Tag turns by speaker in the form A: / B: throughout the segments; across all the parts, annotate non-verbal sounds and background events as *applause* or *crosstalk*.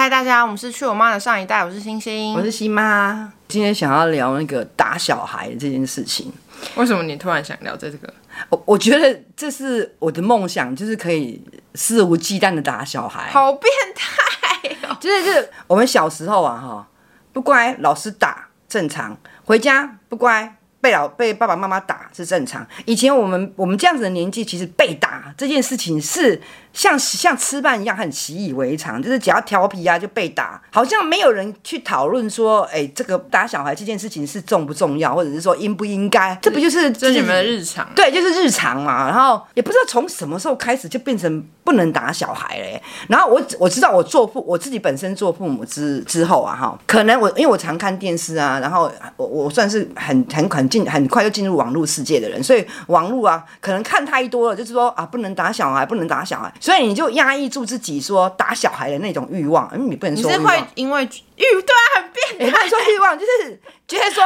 A: 嗨，大家，我们是去我妈的上一代，我是星星，
B: 我是西妈。今天想要聊那个打小孩这件事情。
A: 为什么你突然想聊这个？
B: 我我觉得这是我的梦想，就是可以肆无忌惮的打小孩。
A: 好变态哦！
B: 就是就是我们小时候啊，哈，不乖老师打正常，回家不乖。被老被爸爸妈妈打是正常。以前我们我们这样子的年纪，其实被打这件事情是像像吃饭一样很习以为常，就是只要调皮啊就被打，好像没有人去讨论说，哎、欸，这个打小孩这件事情是重不重要，或者是说应不应该？这不就是
A: 这是你们的日常？
B: 对，就是日常嘛。然后也不知道从什么时候开始就变成不能打小孩嘞。然后我我知道我做父我自己本身做父母之之后啊，哈，可能我因为我常看电视啊，然后我我算是很很很。进很快就进入网络世界的人，所以网络啊，可能看太多了，就是说啊，不能打小孩，不能打小孩，所以你就压抑住自己说打小孩的那种欲望，因为你不能说。
A: 你是会因为欲对啊，很变态。
B: 不能说欲望，就是觉得说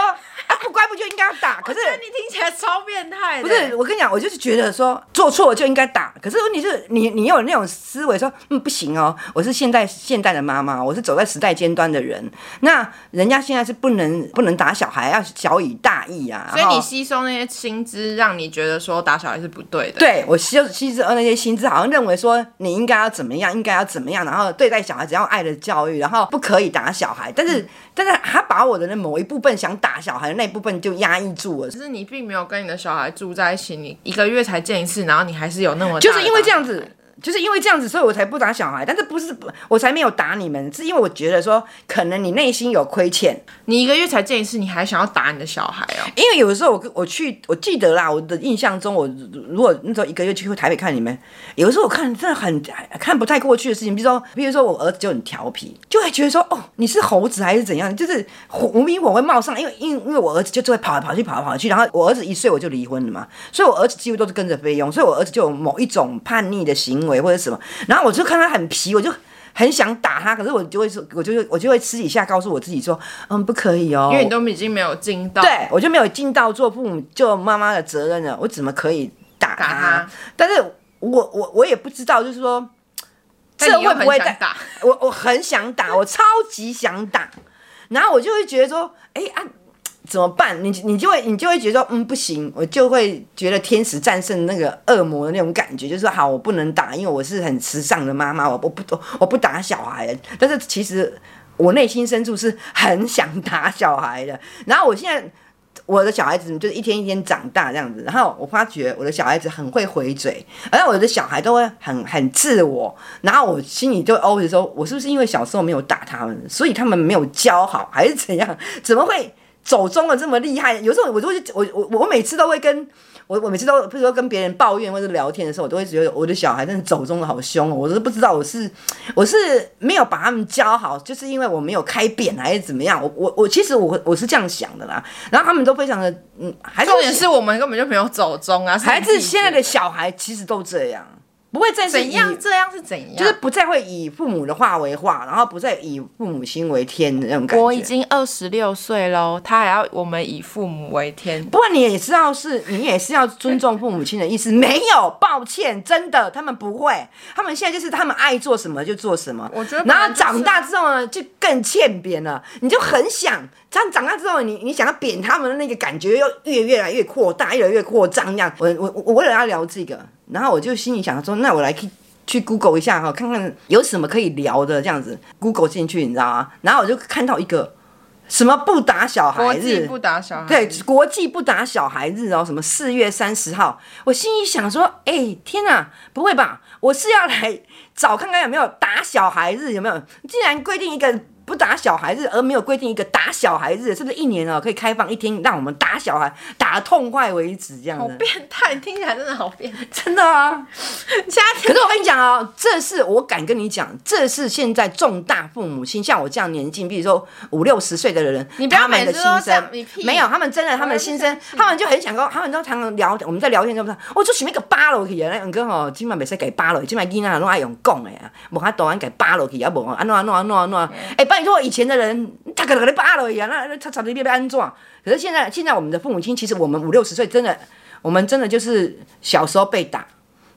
B: 啊，不乖不就应该要打？可是
A: 你听起来超变态。
B: 不是，我跟你讲，我就是觉得说做错了就应该打。可是问题是你，你有那种思维说，嗯，不行哦，我是现在现代的妈妈，我是走在时代尖端的人，那人家现在是不能不能打小孩，要小以大义啊。
A: 所以你吸收那些薪资，让你觉得说打小孩是不对的。
B: 对，我吸吸收那些薪资，好像认为说你应该要怎么样，应该要怎么样，然后对待小孩只要爱的教育，然后不可以打小孩。但是，嗯、但是他把我的那某一部分想打小孩的那部分就压抑住了。
A: 就是你并没有跟你的小孩住在一起，你一个月才见一次，然后你还是有那么
B: 就是因为这样子。就是因为这样子，所以我才不打小孩。但是不是我才没有打你们，是因为我觉得说，可能你内心有亏欠。
A: 你一个月才见一次，你还想要打你的小孩哦？
B: 因为有的时候我我去，我记得啦，我的印象中，我如果那时候一个月去台北看你们，有的时候我看真的很看不太过去的事情，比如说，比如说我儿子就很调皮，就会觉得说，哦，你是猴子还是怎样？就是无名火会冒上，因为因为因为我儿子就就会跑来跑去跑来跑去，然后我儿子一岁我就离婚了嘛，所以我儿子几乎都是跟着费用，所以我儿子就有某一种叛逆的行为。或者什么，然后我就看他很皮，我就很想打他，可是我就会说，我就会我就会私底下告诉我自己说，嗯，不可以哦，
A: 因为你都已经没有尽到，
B: 对我就没有尽到做父母、做妈妈的责任了，我怎么可以打他？打他，但是我我我也不知道，就是说，这会不会打？我我很想打，我超级想打，然后我就会觉得说，哎啊。怎么办？你你就会你就会觉得说，嗯，不行，我就会觉得天使战胜那个恶魔的那种感觉，就是说好，我不能打，因为我是很慈祥的妈妈，我我不我不打小孩。但是其实我内心深处是很想打小孩的。然后我现在我的小孩子就是一天一天长大这样子，然后我发觉我的小孩子很会回嘴，而且我的小孩都会很很自我。然后我心里就 always 说，我是不是因为小时候没有打他们，所以他们没有教好，还是怎样？怎么会？走中了这么厉害，有时候我都会，我我我每次都会跟我我每次都，比如说跟别人抱怨或者聊天的时候，我都会觉得我的小孩真的走中的好凶哦，我都不知道我是我是没有把他们教好，就是因为我没有开扁还是怎么样，我我我其实我我是这样想的啦，然后他们都非常的嗯，还是
A: 重点是我们根本就没有走中啊，
B: 孩子现在的小孩其实都这样。不会再
A: 怎样，这样是怎样？
B: 就是不再会以父母的话为话，然后不再以父母亲为天的那种感觉。
A: 我已经二十六岁喽，他还要我们以父母为天。
B: 不过你也知道是，你也是要尊重父母亲的意思。没有，抱歉，真的，他们不会。他们现在就是他们爱做什么就做什么。
A: 我觉得，
B: 然后长大之后呢，就更欠扁了。你就很想，这样长大之后，你你想要扁他们的那个感觉，又越越来越扩大，越来越扩张。这样，我我我为了要聊这个。然后我就心里想说，那我来去去 Google 一下哈，看看有什么可以聊的这样子。Google 进去，你知道吗？然后我就看到一个什么不打小孩日，
A: 不打小孩，
B: 对，国际不打小孩日哦，什么四月三十号。我心里想说，哎，天哪，不会吧？我是要来找看看有没有打小孩日，有没有？竟然规定一个。不打小孩子，而没有规定一个打小孩子，是不是一年哦可以开放一天，让我们打小孩打痛快为止？这样子。
A: 好变态，听起来真的好变态，
B: 真的啊！家庭。可是我跟你讲哦，这是我敢跟你讲，这是现在重大父母亲，像我这样年纪，比如说五六十岁的人，
A: 你不要每次都
B: 他们的心声，没有，他们真的，他们的心声，他们就很想跟，他们都常常聊，我们在聊天，就不是？我就选一个扒落去啊，那两个吼，今晚没使给扒落，今晚囡仔拢爱用讲的啊，无法度安给扒落去，也无安怎安怎安怎安怎，哎。你说以前的人，他可能给你扒了一样，那那他差点被被安装。可是现在，现在我们的父母亲，其实我们五六十岁，真的，我们真的就是小时候被打，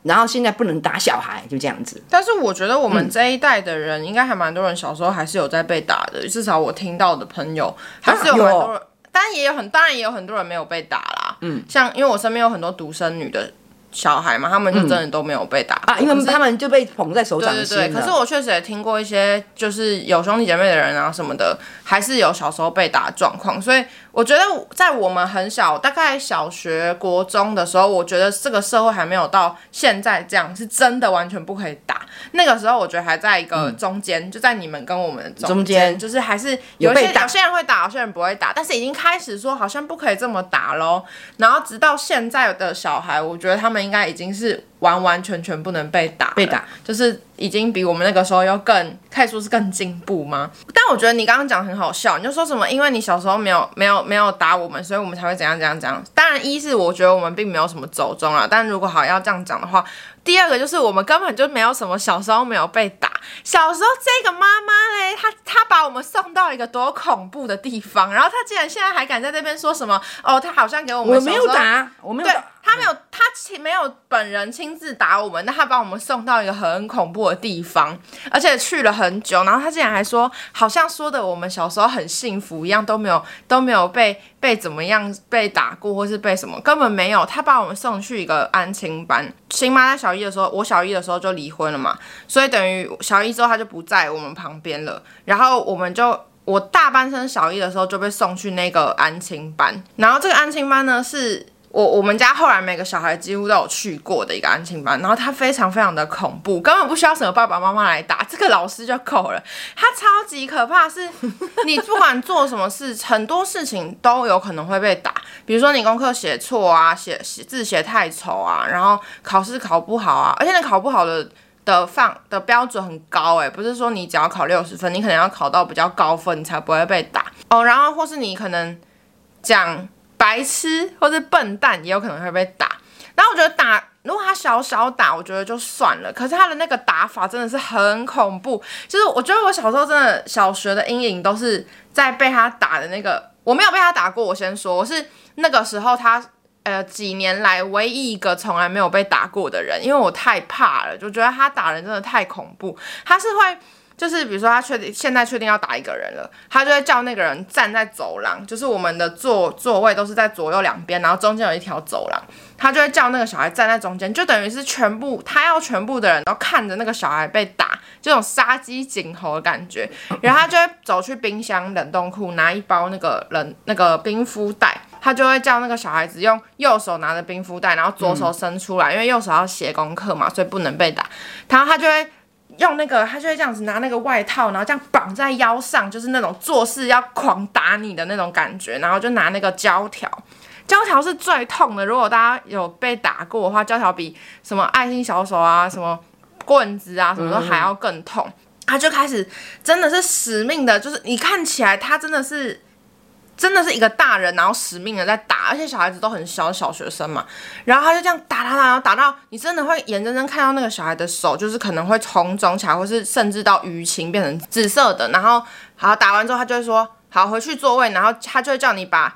B: 然后现在不能打小孩，就这样子。
A: 但是我觉得我们这一代的人，应该还蛮多人小时候还是有在被打的，嗯、至少我听到的朋友还是有蛮多人，当然也有很当然也有很多人没有被打啦。嗯，像因为我身边有很多独生女的。小孩嘛，他们就真的都没有被打、
B: 嗯、啊，因为他们就被捧在手掌心。
A: 对对对，可是我确实也听过一些，就是有兄弟姐妹的人啊什么的，还是有小时候被打的状况。所以我觉得，在我们很小，大概小学、国中的时候，我觉得这个社会还没有到现在这样，是真的完全不可以打。那个时候，我觉得还在一个中间，嗯、就在你们跟我们中间，就是还是有些有，有些人会打，有些人不会打，但是已经开始说好像不可以这么打喽。然后直到现在的小孩，我觉得他们应该已经是。完完全全不能被打，
B: 被打
A: 就是已经比我们那个时候要更，可以说是更进步吗？但我觉得你刚刚讲很好笑，你就说什么，因为你小时候没有没有没有打我们，所以我们才会怎样怎样怎样。当然，一是我觉得我们并没有什么走中啊，但如果好要这样讲的话，第二个就是我们根本就没有什么小时候没有被打。小时候这个妈妈嘞，她她把我们送到一个多恐怖的地方，然后她竟然现在还敢在这边说什么哦，她好像给我们
B: 我没有打，我没有打。
A: 他没有，她亲没有本人亲自打我们，但她把我们送到一个很恐怖的地方，而且去了很久。然后她竟然还说，好像说的我们小时候很幸福一样，都没有都没有被被怎么样被打过，或是被什么，根本没有。她把我们送去一个安亲班。亲妈在小一的时候，我小一的时候就离婚了嘛，所以等于小一之后他就不在我们旁边了。然后我们就我大班生小一的时候就被送去那个安亲班，然后这个安亲班呢是。我我们家后来每个小孩几乎都有去过的一个安亲班，然后他非常非常的恐怖，根本不需要什么爸爸妈妈来打，这个老师就够了。他超级可怕，是 *laughs* 你不管做什么事，很多事情都有可能会被打。比如说你功课写错啊，写写字写太丑啊，然后考试考不好啊，而且你考不好的的放的标准很高诶、欸，不是说你只要考六十分，你可能要考到比较高分，你才不会被打哦。然后或是你可能讲。白痴或者笨蛋也有可能会被打，然后我觉得打，如果他小小打，我觉得就算了。可是他的那个打法真的是很恐怖，就是我觉得我小时候真的小学的阴影都是在被他打的那个。我没有被他打过，我先说，我是那个时候他呃几年来唯一一个从来没有被打过的人，因为我太怕了，就觉得他打人真的太恐怖，他是会。就是比如说他确定现在确定要打一个人了，他就会叫那个人站在走廊，就是我们的座座位都是在左右两边，然后中间有一条走廊，他就会叫那个小孩站在中间，就等于是全部他要全部的人都看着那个小孩被打，这种杀鸡儆猴的感觉。然后他就会走去冰箱冷冻库拿一包那个冷那个冰敷袋，他就会叫那个小孩子用右手拿着冰敷袋，然后左手伸出来，因为右手要写功课嘛，所以不能被打。然后他就会。用那个，他就会这样子拿那个外套，然后这样绑在腰上，就是那种做事要狂打你的那种感觉。然后就拿那个胶条，胶条是最痛的。如果大家有被打过的话，胶条比什么爱心小手啊、什么棍子啊什么都还要更痛。他就开始真的是死命的，就是你看起来他真的是。真的是一个大人，然后使命的在打，而且小孩子都很小，小学生嘛，然后他就这样打打打，然后打到你真的会眼睁睁看到那个小孩的手，就是可能会红肿起来，或是甚至到淤青变成紫色的，然后好打完之后，他就会说好回去座位，然后他就会叫你把。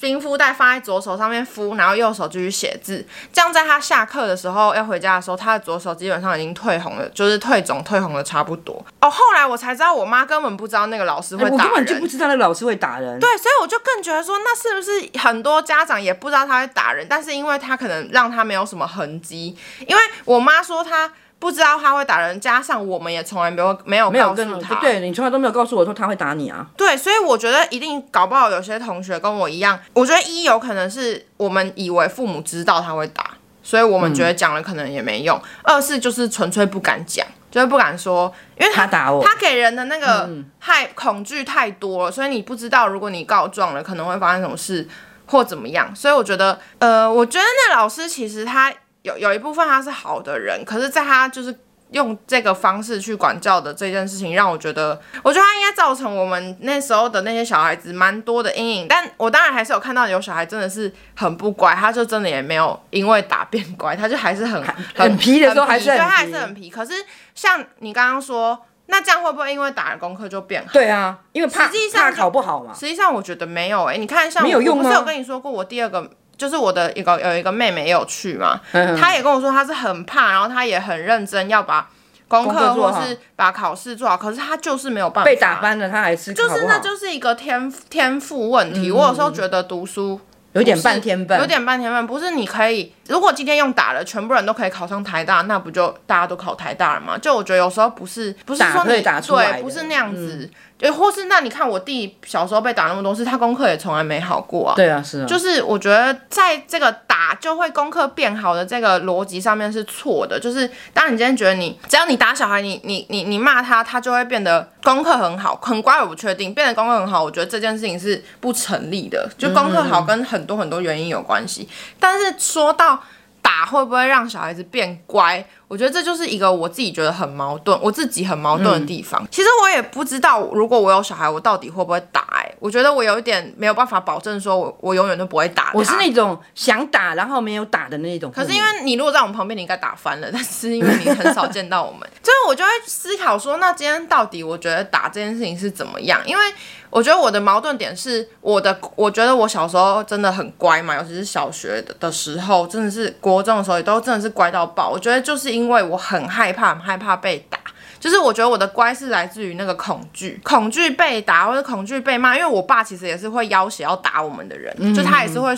A: 冰敷袋放在左手上面敷，然后右手继续写字。这样在他下课的时候要回家的时候，他的左手基本上已经退红了，就是退肿、退红的差不多。哦，后来我才知道，我妈根本不知道那个老师会打人。欸，我根本
B: 就不知道那个老师会打人。
A: 对，所以我就更觉得说，那是不是很多家长也不知道他会打人？但是因为他可能让他没有什么痕迹，因为我妈说他。不知道他会打人，加上我们也从来没有没有告诉他，
B: 对，你从来都没有告诉我说他会打你啊。
A: 对，所以我觉得一定搞不好有些同学跟我一样，我觉得一有可能是我们以为父母知道他会打，所以我们觉得讲了可能也没用；嗯、二是就是纯粹不敢讲，就是不敢说，因为他，
B: 他打我，
A: 他给人的那个害恐惧太多了，所以你不知道如果你告状了，可能会发生什么事或怎么样。所以我觉得，呃，我觉得那老师其实他。有有一部分他是好的人，可是在他就是用这个方式去管教的这件事情，让我觉得，我觉得他应该造成我们那时候的那些小孩子蛮多的阴影。但我当然还是有看到有小孩真的是很不乖，他就真的也没有因为打变乖，他就还是很很，
B: 很皮的时候还是很皮，
A: 对，他还是很皮。可是像你刚刚说，那这样会不会因为打了功课就变好？
B: 对啊，因为怕实际上怕考不好嘛。
A: 实际上我觉得没有诶、欸，你看像我，
B: 没有用吗？
A: 我不是有跟你说过我第二个。就是我的一个有一个妹妹也有去嘛，她也跟我说她是很怕，然后她也很认真要把功课或是把考试做好，可是她就是没有办法
B: 被打翻了，她还是
A: 就是那就是一个天天赋问题。我有时候觉得读书。
B: 有点半天分，
A: 有点半天分，不是你可以，如果今天用打了，全部人都可以考上台大，那不就大家都考台大了吗？就我觉得有时候不是，不是说你对，不是那样子。嗯对，或是那你看我弟小时候被打那么多次，他功课也从来没好过啊。
B: 对啊，是啊。
A: 就是我觉得在这个打就会功课变好的这个逻辑上面是错的。就是当你今天觉得你只要你打小孩，你你你你骂他，他就会变得功课很好，很乖，我不确定。变得功课很好，我觉得这件事情是不成立的。就功课好跟很多很多原因有关系。但是说到打会不会让小孩子变乖？我觉得这就是一个我自己觉得很矛盾，我自己很矛盾的地方。嗯、其实我也不知道，如果我有小孩，我到底会不会打、欸？哎，我觉得我有一点没有办法保证，说我我永远都不会打。
B: 我是那种想打然后没有打的那种。
A: 可是因为你如果在我们旁边，你应该打翻了。但是因为你很少见到我们，所 *laughs* 以我就会思考说，那今天到底我觉得打这件事情是怎么样？因为我觉得我的矛盾点是，我的我觉得我小时候真的很乖嘛，尤其是小学的的时候，真的是国中的时候也都真的是乖到爆。我觉得就是因为我很。害怕，很害怕被打，就是我觉得我的乖是来自于那个恐惧，恐惧被打或者恐惧被骂。因为我爸其实也是会要挟要打我们的人，嗯、就他也是会，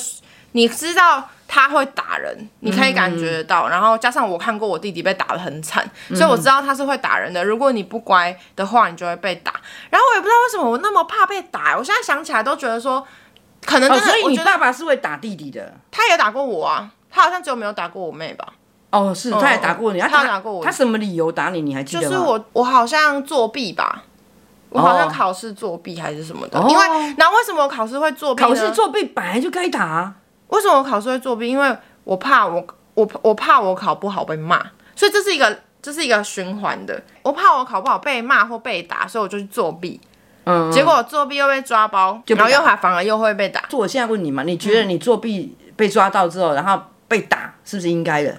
A: 你知道他会打人，你可以感觉得到。嗯、然后加上我看过我弟弟被打得很惨，嗯、所以我知道他是会打人的。如果你不乖的话，你就会被打。然后我也不知道为什么我那么怕被打，我现在想起来都觉得说，可能真的。
B: 哦、所以你爸爸是会打弟弟的，
A: 他也打过我啊，他好像只有没有打过我妹吧。
B: 哦，是，他也打过你，他
A: 打过我。
B: 他什么理由打你？你还记得吗？
A: 就是我，我好像作弊吧，我好像考试作弊还是什么的。因为，那为什么我考试会作弊？
B: 考试作弊本来就该打啊。
A: 为什么我考试会作弊？因为我怕我，我我怕我考不好被骂，所以这是一个，这是一个循环的。我怕我考不好被骂或被打，所以我就去作弊。嗯。结果作弊又被抓包，然后又还反而又会被打。
B: 就我现在问你嘛，你觉得你作弊被抓到之后，然后被打，是不是应该的？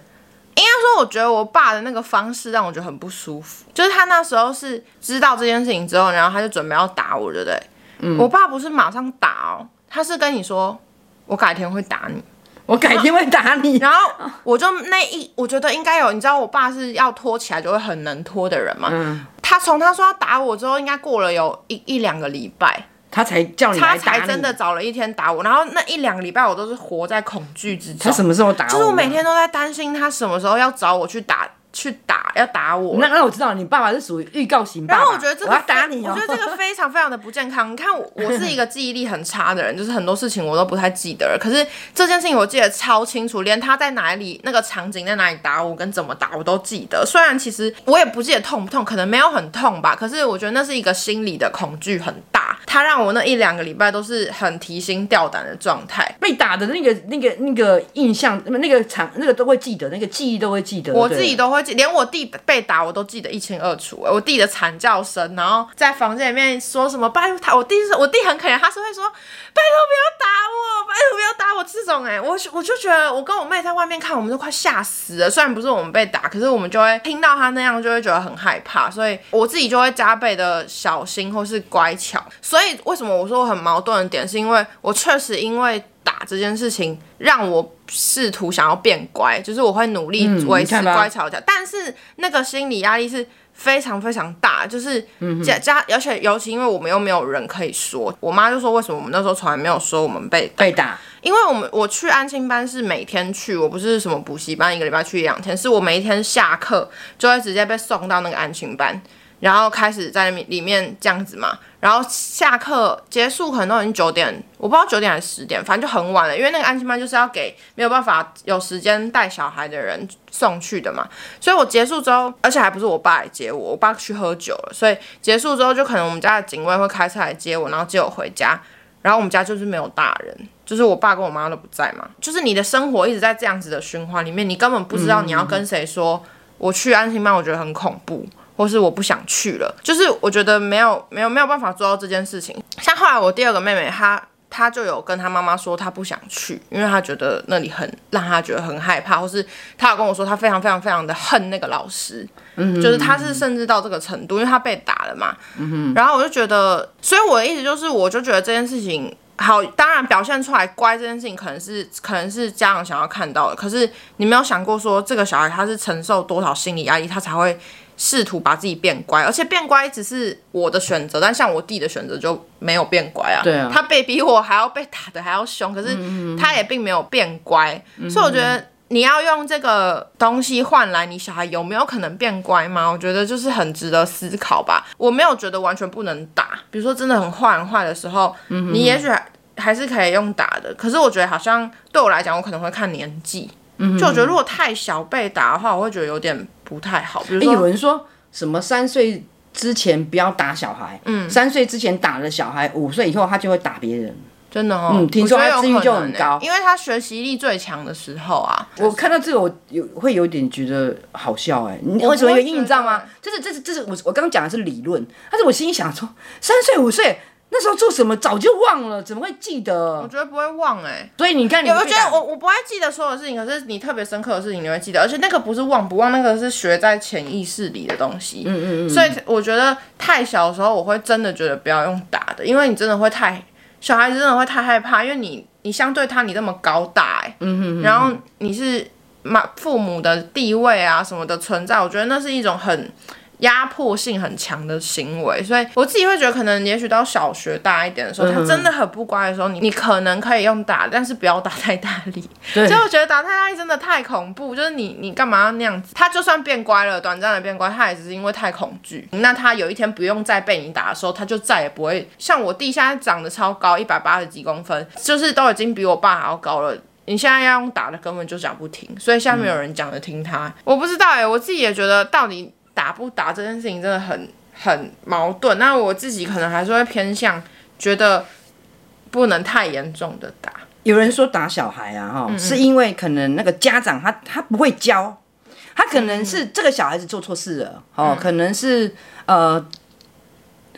A: 应该说，我觉得我爸的那个方式让我觉得很不舒服。就是他那时候是知道这件事情之后，然后他就准备要打我，对不对？嗯。我爸不是马上打哦，他是跟你说，我改天会打你，
B: 我改天会打你。
A: 然后我就那一，我觉得应该有，你知道，我爸是要拖起来就会很能拖的人嘛。嗯。他从他说要打我之后，应该过了有一一两个礼拜。
B: 他才叫你来打你，他
A: 才真的找了一天打我，然后那一两个礼拜我都是活在恐惧之中。
B: 他什么时候打我？
A: 就是我每天都在担心他什么时候要找我去打。去打要打我，
B: 那那我知道你爸爸是属于预告型爸爸。
A: 然后我觉得这个
B: 我要打你，
A: 我觉得这个 *laughs* 非常非常的不健康。你看我，我是一个记忆力很差的人，就是很多事情我都不太记得了。可是这件事情我记得超清楚，连他在哪里，那个场景在哪里打我，跟怎么打我都记得。虽然其实我也不记得痛不痛，可能没有很痛吧。可是我觉得那是一个心理的恐惧很大，他让我那一两个礼拜都是很提心吊胆的状态。
B: 被打的那个那个那个印象，那个场那个都会记得，那个记忆都会记得。
A: 我自己都会记，连我弟。被打我都记得一清二楚，我弟的惨叫声，然后在房间里面说什么拜托他，我弟是我弟很可怜，他是会说拜托不要打我，拜托不要打我这种哎，我我就觉得我跟我妹在外面看，我们都快吓死了。虽然不是我们被打，可是我们就会听到他那样，就会觉得很害怕，所以我自己就会加倍的小心或是乖巧。所以为什么我说我很矛盾的点，是因为我确实因为。打这件事情让我试图想要变乖，就是我会努力维持乖巧的，但是那个心理压力是非常非常大，就是加加，而且尤其因为我们又没有人可以说，我妈就说为什么我们那时候从来没有说我们被
B: 被打，
A: 因为我们我去安亲班是每天去，我不是什么补习班，一个礼拜去一两天，是我每一天下课就会直接被送到那个安亲班。然后开始在里面这样子嘛，然后下课结束可能都已经九点，我不知道九点还是十点，反正就很晚了。因为那个安心班就是要给没有办法有时间带小孩的人送去的嘛，所以我结束之后，而且还不是我爸来接我，我爸去喝酒了，所以结束之后就可能我们家的警卫会开车来接我，然后接我回家。然后我们家就是没有大人，就是我爸跟我妈都不在嘛，就是你的生活一直在这样子的循环里面，你根本不知道你要跟谁说我去安心班，我觉得很恐怖。或是我不想去了，就是我觉得没有没有没有办法做到这件事情。像后来我第二个妹妹，她她就有跟她妈妈说她不想去，因为她觉得那里很让她觉得很害怕，或是她有跟我说她非常非常非常的恨那个老师，嗯，就是她是甚至到这个程度，因为她被打了嘛，嗯哼，然后我就觉得，所以我的意思就是，我就觉得这件事情好，当然表现出来乖这件事情，可能是可能是家长想要看到的。可是你没有想过说，这个小孩他是承受多少心理压力，他才会试图把自己变乖。而且变乖只是我的选择，但像我弟的选择就没有变乖啊。
B: 对啊，
A: 他被比我还要被打的还要凶，可是他也并没有变乖。嗯、所以我觉得你要用这个东西换来你小孩有没有可能变乖吗？我觉得就是很值得思考吧。我没有觉得完全不能打，比如说真的很坏很坏的时候，嗯、你也许。还是可以用打的，可是我觉得好像对我来讲，我可能会看年纪。嗯，就我觉得如果太小被打的话，我会觉得有点不太好。比如说，
B: 欸、有人说什么三岁之前不要打小孩，嗯，三岁之前打了小孩，五岁以后他就会打别人。
A: 真的哦，
B: 嗯，听说他自愈就很高，
A: 因为他学习力最强的时候啊。
B: 我看到这个，我有会有点觉得好笑哎、欸，你为什么原因你知道吗？就是这是这是我我刚刚讲的是理论，但是我心里想说，三岁五岁。那时候做什么早就忘了，怎么会记得？
A: 我觉得不会忘哎、欸，
B: 所以你看你，
A: 我觉得我我不会记得所有的事情，可是你特别深刻的事情你会记得，而且那个不是忘不忘，那个是学在潜意识里的东西。嗯嗯嗯。所以我觉得太小的时候，我会真的觉得不要用打的，因为你真的会太小孩子真的会太害怕，因为你你相对他你那么高大哎、欸，嗯哼嗯哼，然后你是妈父母的地位啊什么的存在，我觉得那是一种很。压迫性很强的行为，所以我自己会觉得，可能也许到小学大一点的时候，嗯、他真的很不乖的时候，你你可能可以用打，但是不要打太大力。*laughs* 对，所以我觉得打太大力真的太恐怖，就是你你干嘛要那样子？他就算变乖了，短暂的变乖，他也只是因为太恐惧。那他有一天不用再被你打的时候，他就再也不会像我弟现在长得超高，一百八十几公分，就是都已经比我爸还要高了。你现在要用打的，根本就讲不听，所以下面有人讲的听他。嗯、我不知道哎、欸，我自己也觉得到底。打不打这件事情真的很很矛盾，那我自己可能还是会偏向觉得不能太严重的打。
B: 有人说打小孩啊，哈、嗯嗯，是因为可能那个家长他他不会教，他可能是这个小孩子做错事了，哦、嗯，可能是呃，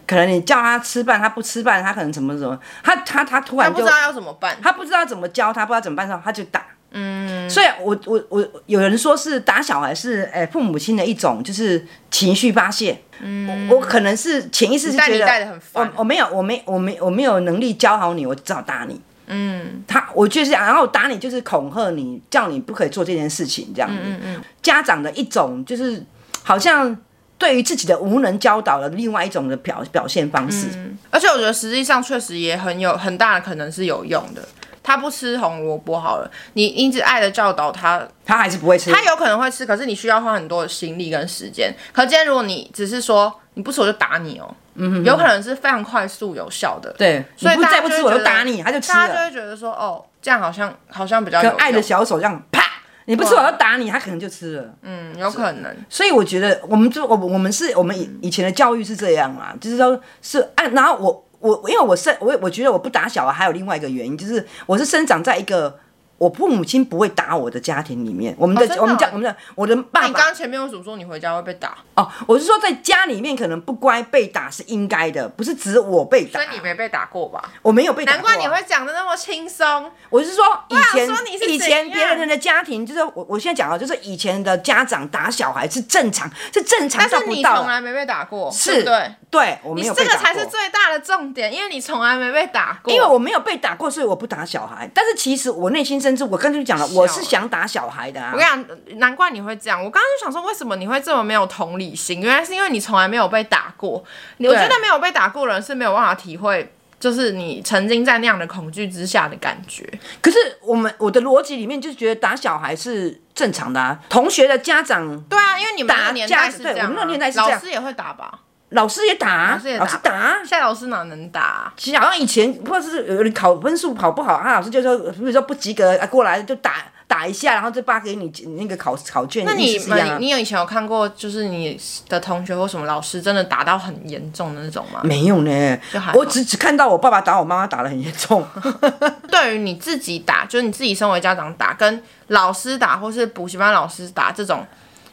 B: 可能你叫他吃饭，他不吃饭，他可能怎么怎么，他他他突然就
A: 他不知道要怎么办，
B: 他不知道怎么教他，不知道怎么办的时候，他就打。嗯，所以我我我有人说是打小孩是诶父母亲的一种就是情绪发泄。嗯，我，我可能是潜意识是觉得我我没有我没我没我没有能力教好你，我只好打你。嗯，他我就是然后打你就是恐吓你，叫你不可以做这件事情这样子。嗯嗯，家长的一种就是好像对于自己的无能教导的另外一种的表表现方式。
A: 嗯，而且我觉得实际上确实也很有很大的可能是有用的。他不吃红萝卜好了，你一直爱的教导他，
B: 他还是不会吃。
A: 他有可能会吃，可是你需要花很多的心力跟时间。可今天如果你只是说你不吃我就打你哦、喔，嗯哼，有可能是非常快速有效的。
B: 对，所以再不吃我就打你，他就吃了。
A: 大家就会觉得说哦，这样好像好像比较有
B: 爱的小手这样啪，你不吃我就打你，他可能就吃了。
A: 嗯，有可能。
B: 所以我觉得我们就我我们是我们以以前的教育是这样嘛，就是说是按然后我。我因为我生我我觉得我不打小孩还有另外一个原因，就是我是生长在一个。我父母亲不会打我的家庭里面，我们的、哦、我们家我们的我的爸爸。
A: 你刚刚前面为什么说你回家会被打？
B: 哦，我是说在家里面可能不乖被打是应该的，不是指我被打。
A: 所以你没被打过吧？
B: 我没有被打过、啊。
A: 难怪你会讲的那么轻松。
B: 我是说以前以前别人的家庭，就是我我现在讲啊，就是以前的家长打小孩是正常，是正常到不到。但是你从
A: 来没被打过，
B: 是，对对，我没有被打过。
A: 这个才是最大的重点，因为你从来没被打过。
B: 因为我没有被打过，所以我不打小孩。但是其实我内心深处，我刚才就讲了。我是想打小孩的啊！
A: 我跟你讲，难怪你会这样。我刚刚就想说，为什么你会这么没有同理心？原来是因为你从来没有被打过。我觉得没有被打过的人是没有办法体会，就是你曾经在那样的恐惧之下的感觉。
B: 可是我们我的逻辑里面就是觉得打小孩是正常的啊。同学的家长
A: 对啊，因为你们的年代是这样，
B: 对，我们那年代是这样，
A: 老师也会打吧？
B: 老师也打，
A: 老师也打，
B: 老师打。
A: 现在老师哪能打啊？
B: 其实好像以前或者是有人考分数考不好，他老师就说，比如说不及格啊，过来就打。打一下，然后就发给你那个考考卷。
A: 那你你你有以前有看过，就是你的同学或什么老师真的打到很严重的那种吗？
B: 没有呢，我只只看到我爸爸打我妈妈打的很严重。*laughs*
A: 对于你自己打，就是你自己身为家长打，跟老师打或是补习班老师打这种。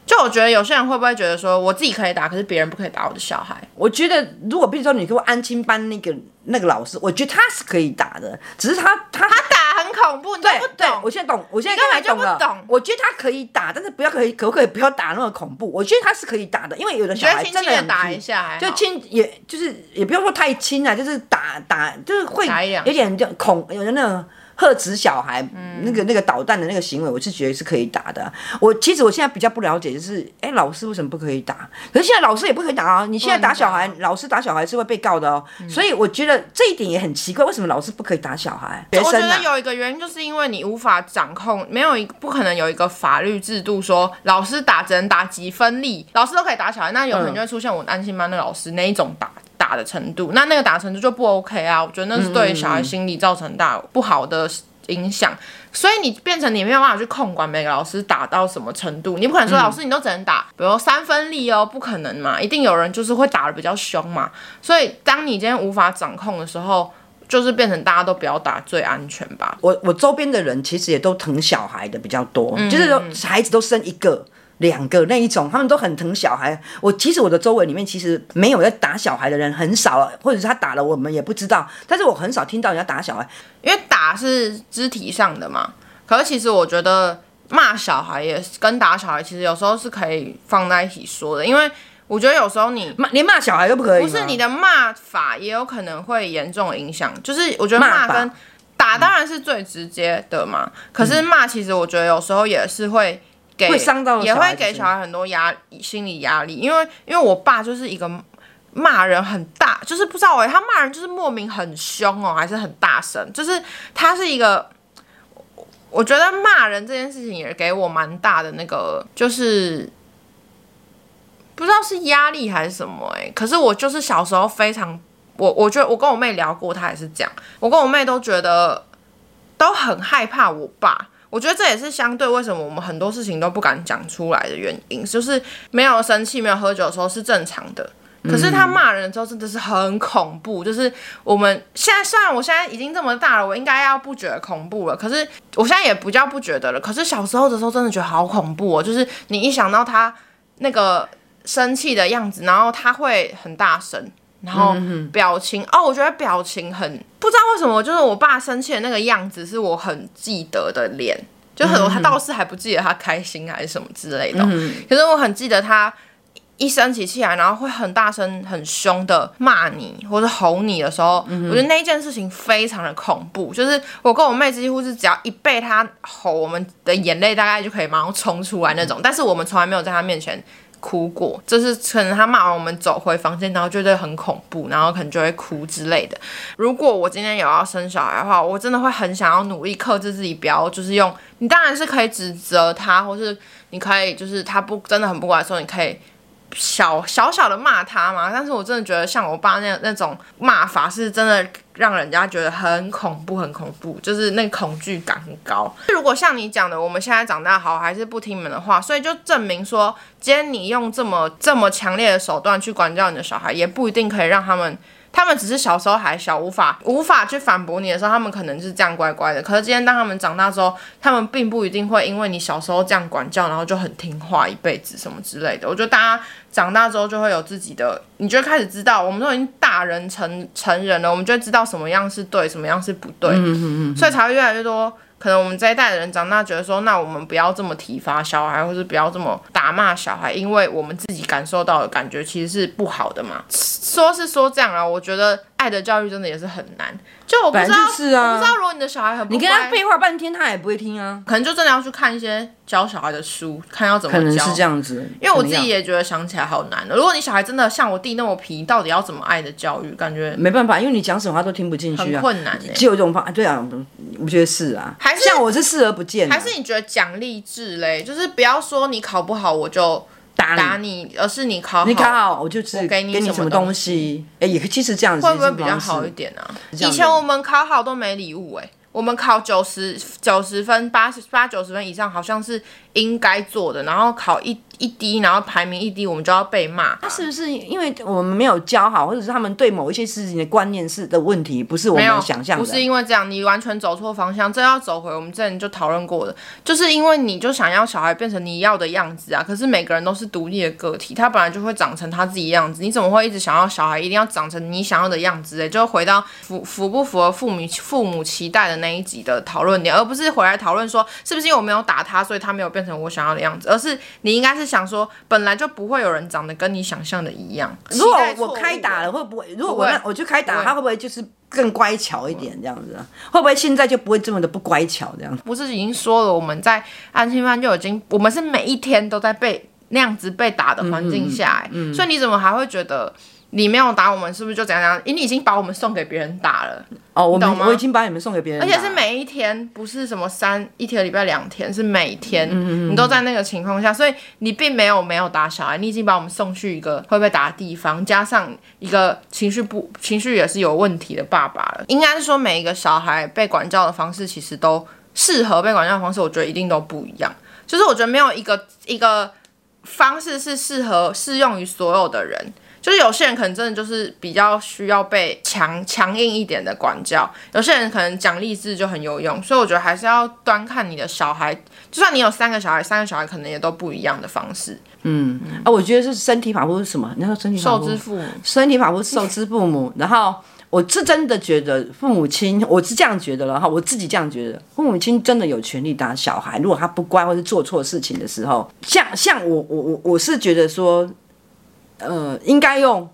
A: 就我觉得有些人会不会觉得说，我自己可以打，可是别人不可以打我的小孩？
B: 我觉得如果比如说你给我安亲班那个那个老师，我觉得他是可以打的，只是他他
A: 他打很恐怖，你都不懂。
B: 我现在懂，我现在根本就不。
A: 懂
B: 我觉得他可以打，但是不要可以，可不可以不要打那么恐怖？我觉得他是可以打的，因为有的小孩真的很
A: 打一下，
B: 就亲，也就是也不用说太亲啊，就是打打，就是会有点就恐，有的那种。呵斥小孩，嗯、那个那个捣蛋的那个行为，我是觉得是可以打的。我其实我现在比较不了解，就是哎、欸，老师为什么不可以打？可是现在老师也不可以打啊！你现在打小孩，老师打小孩是会被告的哦。嗯、所以我觉得这一点也很奇怪，为什么老师不可以打小孩？啊、
A: 我觉得有一个原因，就是因为你无法掌控，没有一不可能有一个法律制度说老师打只能打几分力，老师都可以打小孩，那有可能就会出现我安心班的老师那一种打打的程度，那那个打程度就不 OK 啊！我觉得那是对小孩心理造成大不好的。影响，所以你变成你没有办法去控管每个老师打到什么程度，你不可能说老师你都只能打，比如三分力哦，不可能嘛，一定有人就是会打的比较凶嘛。所以当你今天无法掌控的时候，就是变成大家都不要打最安全吧。
B: 我我周边的人其实也都疼小孩的比较多，嗯、就是说孩子都生一个。两个那一种，他们都很疼小孩。我其实我的周围里面其实没有在打小孩的人很少，或者是他打了我们也不知道。但是我很少听到人家打小孩，
A: 因为打是肢体上的嘛。可是其实我觉得骂小孩也跟打小孩其实有时候是可以放在一起说的，因为我觉得有时候你
B: 骂连骂小孩都不可以，
A: 不是你的骂法也有可能会严重影响。就是我觉得骂跟打当然是最直接的嘛，嗯、可是骂其实我觉得有时候也是会。给
B: 会伤到
A: 也会给小孩很多压心理压力，因为因为我爸就是一个骂人很大，就是不知道哎，他骂人就是莫名很凶哦，还是很大声，就是他是一个，我觉得骂人这件事情也给我蛮大的那个，就是不知道是压力还是什么哎，可是我就是小时候非常，我我觉得我跟我妹聊过，她也是这样，我跟我妹都觉得都很害怕我爸。我觉得这也是相对为什么我们很多事情都不敢讲出来的原因，就是没有生气、没有喝酒的时候是正常的，可是他骂人的时候真的是很恐怖。就是我们现在虽然我现在已经这么大了，我应该要不觉得恐怖了，可是我现在也不叫不觉得了。可是小时候的时候真的觉得好恐怖哦，就是你一想到他那个生气的样子，然后他会很大声。然后表情、嗯、哦，我觉得表情很不知道为什么，就是我爸生气的那个样子是我很记得的脸，就很多他倒是还不记得他开心还是什么之类的，嗯、可是我很记得他一生起气来，然后会很大声、很凶的骂你或者吼你的时候，嗯、我觉得那件事情非常的恐怖。就是我跟我妹几乎是只要一被他吼，我们的眼泪大概就可以马上冲出来那种，嗯、但是我们从来没有在他面前。哭过，就是可能他骂完我们走回房间，然后觉得很恐怖，然后可能就会哭之类的。如果我今天有要生小孩的话，我真的会很想要努力克制自己，不要就是用。你当然是可以指责他，或是你可以就是他不真的很不乖的时候，你可以。小小小的骂他嘛，但是我真的觉得像我爸那那种骂法是真的让人家觉得很恐怖，很恐怖，就是那恐惧感很高。如果像你讲的，我们现在长大好还是不听你们的话，所以就证明说，今天你用这么这么强烈的手段去管教你的小孩，也不一定可以让他们。他们只是小时候还小，无法无法去反驳你的时候，他们可能是这样乖乖的。可是今天当他们长大之后，他们并不一定会因为你小时候这样管教，然后就很听话一辈子什么之类的。我觉得大家长大之后就会有自己的，你就开始知道，我们都已经大人成成人了，我们就会知道什么样是对，什么样是不对，嗯嗯嗯，所以才会越来越多。可能我们这一代的人长大，觉得说，那我们不要这么体罚小孩，或是不要这么打骂小孩，因为我们自己感受到的感觉其实是不好的嘛。说是说这样啊，我觉得。爱的教育真的也是很难，就我不知道，是啊、我不知道如果你的小孩很不，
B: 你跟他废话半天，他也不会听啊。
A: 可能就真的要去看一些教小孩的书，看要怎么教。
B: 可能是这样子，
A: 因为我自己也觉得想起来好难的。如果你小孩真的像我弟那么皮，到底要怎么爱的教育？感觉
B: 没办法，因为你讲什么他都听不进去啊，
A: 很困难。
B: 只有这种方法，对啊，我觉得是啊，还是像我是视而不见，
A: 还是你觉得奖励制嘞？就是不要说你考不好我就。打你，打你，而是你考好，
B: 你考好，我就只给你给你什么东西。哎，也其实这样子
A: 会不会比较好一点呢？啊？以前我们考好都没礼物，欸，哎，我们考九十九十分，八十八九十分以上，好像是应该做的，然后考一。一低，然后排名一低，我们就要被骂。他
B: 是不是因为我们没有教好，或者是他们对某一些事情的观念是的问题，不是我们想象的？
A: 不是因为这样，你完全走错方向。这要走回我们之前就讨论过的，就是因为你就想要小孩变成你要的样子啊。可是每个人都是独立的个体，他本来就会长成他自己的样子。你怎么会一直想要小孩一定要长成你想要的样子？哎，就回到符符不符合父母父母期待的那一集的讨论点，而不是回来讨论说是不是因为我没有打他，所以他没有变成我想要的样子，而是你应该是想说，本来就不会有人长得跟你想象的一样。
B: 如果我开打了，会不会？如果我那我去开打，他会不会就是更乖巧一点这样子？会不会现在就不会这么的不乖巧这样子？
A: 不是已经说了，我们在安心班就已经，我们是每一天都在被那样子被打的环境下，嗯嗯，所以你怎么还会觉得？你没有打我们，是不是就怎样怎样？因为你已经把我们送给别人打了
B: 哦，我懂吗？我已经把你们送给别人
A: 而且是每一天，不是什么三一天礼拜两天，是每天，嗯嗯嗯，你都在那个情况下，所以你并没有没有打小孩，你已经把我们送去一个会被打的地方，加上一个情绪不情绪也是有问题的爸爸了。应该是说每一个小孩被管教的方式，其实都适合被管教的方式，我觉得一定都不一样。就是我觉得没有一个一个方式是适合适用于所有的人。就是有些人可能真的就是比较需要被强强硬一点的管教，有些人可能奖励制就很有用，所以我觉得还是要端看你的小孩，就算你有三个小孩，三个小孩可能也都不一样的方式。
B: 嗯，啊，我觉得是身体发肤是什么？你说身体
A: 受之父母，
B: 身体发肤受之父母。然后我是真的觉得父母亲，我是这样觉得了哈，我自己这样觉得，父母亲真的有权利打小孩，如果他不乖或是做错事情的时候，像像我我我我是觉得说。呃，应该用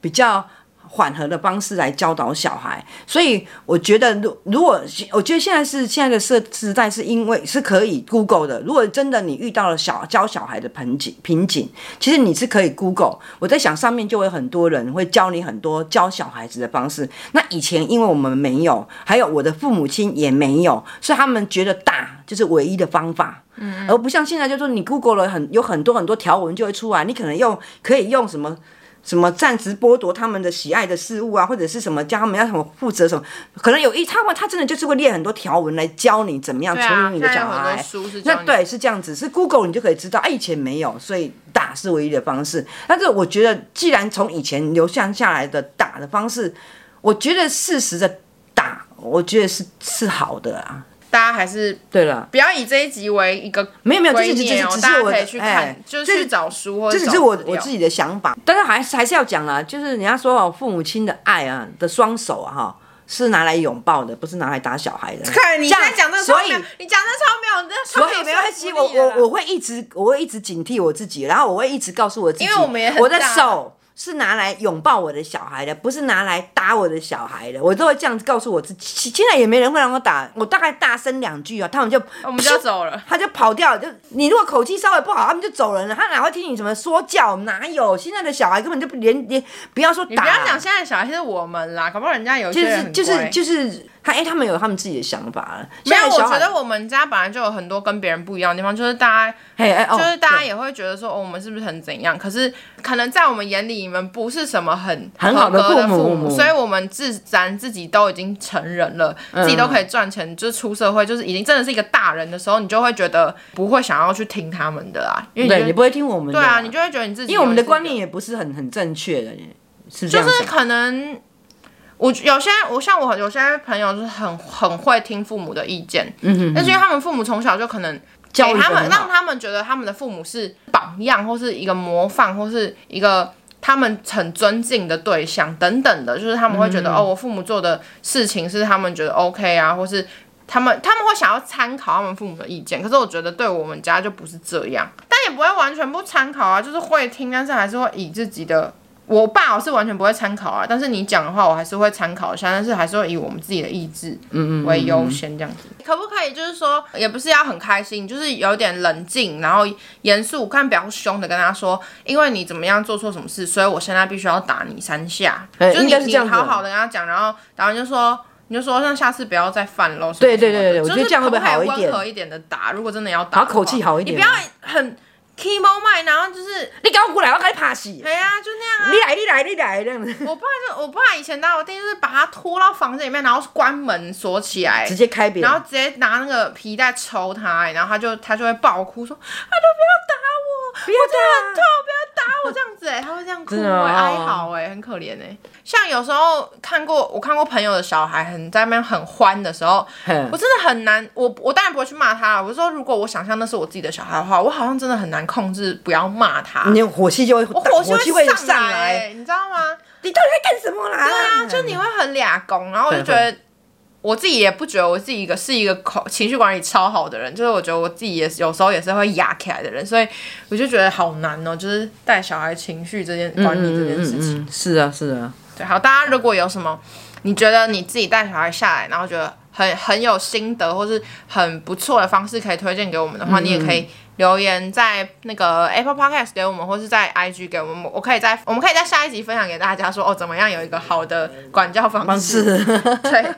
B: 比较缓和的方式来教导小孩，所以我觉得，如如果我觉得现在是现在的社时代，是因为是可以 Google 的。如果真的你遇到了小教小孩的瓶颈瓶颈，其实你是可以 Google。我在想，上面就会很多人会教你很多教小孩子的方式。那以前因为我们没有，还有我的父母亲也没有，所以他们觉得打就是唯一的方法。嗯，而不像现在，就是说你 Google 了很有很多很多条文就会出来，你可能用可以用什么什么暂时剥夺他们的喜爱的事物啊，或者是什么叫他们要什么负责什么，可能有一他们他真的就是会列很多条文来教你怎么样处理你的小孩。那对是这样子，是 Google 你就可以知道，哎，以前没有，所以打是唯一的方式。但是我觉得，既然从以前流向下来的打的方式，我觉得适时的打，我觉得是是好的啊。
A: 大家还是对了，不要以这一集为一个
B: 没有没有，这只只是只是我
A: 可以去看，欸、就是去找书或者
B: 这只是我我自己的想法。但是还是还是要讲啦，就是人家说哦，父母亲的爱啊的双手啊哈，是拿来拥抱的，不是拿来打小孩的。
A: 看你现在讲的，所以你讲的超没有，
B: 所以没关系，我我我会一直我会一直警惕我自己，然后我会一直告诉我自己，
A: 因为我们也很
B: 我的手。是拿来拥抱我的小孩的，不是拿来打我的小孩的。我都会这样子告诉我自己。现在也没人会让我打，我大概大声两句啊，他们就
A: 我们就走了，*laughs*
B: 他就跑掉了。就你如果口气稍微不好，他们就走人了。他哪会听你什么说教？哪有？现在的小孩根本就连连不要说打，你不
A: 要讲现在的小孩，现在我们啦，搞不好人家有些人
B: 就是就是就是。他哎，他们有他们自己的想法了。
A: 没有，我觉得我们家本来就有很多跟别人不一样的地方，就是大家，就是大家也会觉得说，哦，我们是不是很怎样？可是可能在我们眼里，你们不是什么很
B: 很好的父
A: 母，所以我们自然自己都已经成人了，自己都可以赚钱，就是出社会，就是已经真的是一个大人的时候，你就会觉得不会想要去听他们的啊，因为
B: 你不会听我们的，
A: 对啊，你就会觉得你自己，
B: 因为我们的观念也不是很很正确的，是
A: 就是可能。我有些我像我有些朋友就是很很会听父母的意见，嗯哼，但是因为他们父母从小就可能给他们让他们觉得他们的父母是榜样或是一个模范或是一个他们很尊敬的对象等等的，就是他们会觉得、嗯、哦，我父母做的事情是他们觉得 OK 啊，或是他们他们会想要参考他们父母的意见，可是我觉得对我们家就不是这样，但也不会完全不参考啊，就是会听，但是还是会以自己的。我爸我是完全不会参考啊，但是你讲的话我还是会参考一下，但是还是会以我们自己的意志嗯为优先这样子。嗯嗯嗯嗯，可不可以就是说，也不是要很开心，就是有点冷静，然后严肃，看比较凶的跟他说，因为你怎么样做错什么事，所以我现在必须要打你三下。欸、就是你你好好的跟他讲，然后然后就说你就说，那下次不要再犯喽。
B: 对对对对，
A: 就是
B: 我觉得这样会不会好一点？
A: 温和一点的打，如果真的要打，
B: 口气好一点，
A: 你不要很。Key moment，然后就是
B: 你给我过来，我给你拍死。
A: 对啊，就那样啊。
B: 你来，你来，你来这样子。
A: 我爸就，我爸以前打我弟，就是把他拖到房间里面，然后关门锁起来，
B: 直接开扁，
A: 然后直接拿那个皮带抽他，然后他就他就会爆哭说：“他都不要打我，不要打，我很痛，不要打我这样子。”哎，他会这样哭，会哀嚎，哎，很可怜哎。像有时候看过，我看过朋友的小孩很在那边很欢的时候，我真的很难。我我当然不会去骂他，我说如果我想象那是我自己的小孩的话，我好像真的很难控制，不要骂他。
B: 你火气就会，
A: 我火气会上来，你知道吗？
B: 你到底在干什么啦？
A: 对啊，就你会很俩攻，然后我就觉得我自己也不觉得我自己一个是一个口情绪管理超好的人，就是我觉得我自己也有时候也是会压起来的人，所以我就觉得好难哦，就是带小孩情绪这件管理这件事情。
B: 嗯嗯嗯嗯、是啊，是啊。
A: 对，好，大家如果有什么，你觉得你自己带小孩下来，然后觉得很很有心得，或是很不错的方式可以推荐给我们的话，你也可以。留言在那个 Apple Podcast 给我们，或是在 IG 给我们，我可以在我们可以在下一集分享给大家说哦，怎么样有一个好的管教方式？对，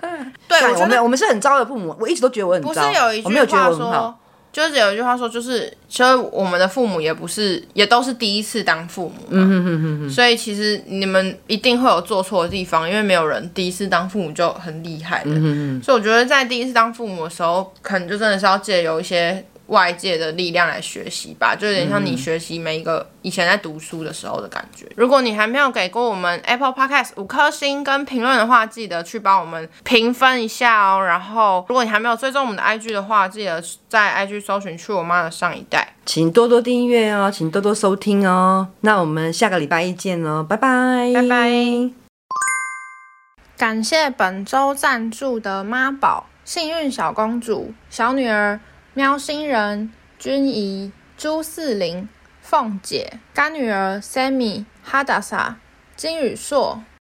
A: 对，我
B: 我们我们是很糟的父母，我一直都觉得我很糟。
A: 不是有一句话说，就是有一句话说，就是其实我们的父母也不是，也都是第一次当父母，嗯哼哼哼哼。所以其实你们一定会有做错的地方，因为没有人第一次当父母就很厉害的。嗯哼哼。所以我觉得在第一次当父母的时候，可能就真的是要借由一些。外界的力量来学习吧，就有点像你学习每一个以前在读书的时候的感觉。如果你还没有给过我们 Apple Podcast 五颗星跟评论的话，记得去帮我们评分一下哦。然后，如果你还没有追踪我们的 IG 的话，记得在 IG 搜寻“去我妈的上一代”，
B: 请多多订阅哦，请多多收听哦。那我们下个礼拜一见哦，拜拜，
A: 拜拜。感谢本周赞助的妈宝、幸运小公主、小女儿。喵星人、君怡、朱四玲、凤姐、干女儿 Sammy、哈达莎、金宇硕、